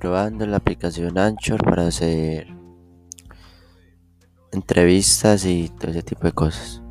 probando la aplicación Anchor para hacer entrevistas y todo ese tipo de cosas.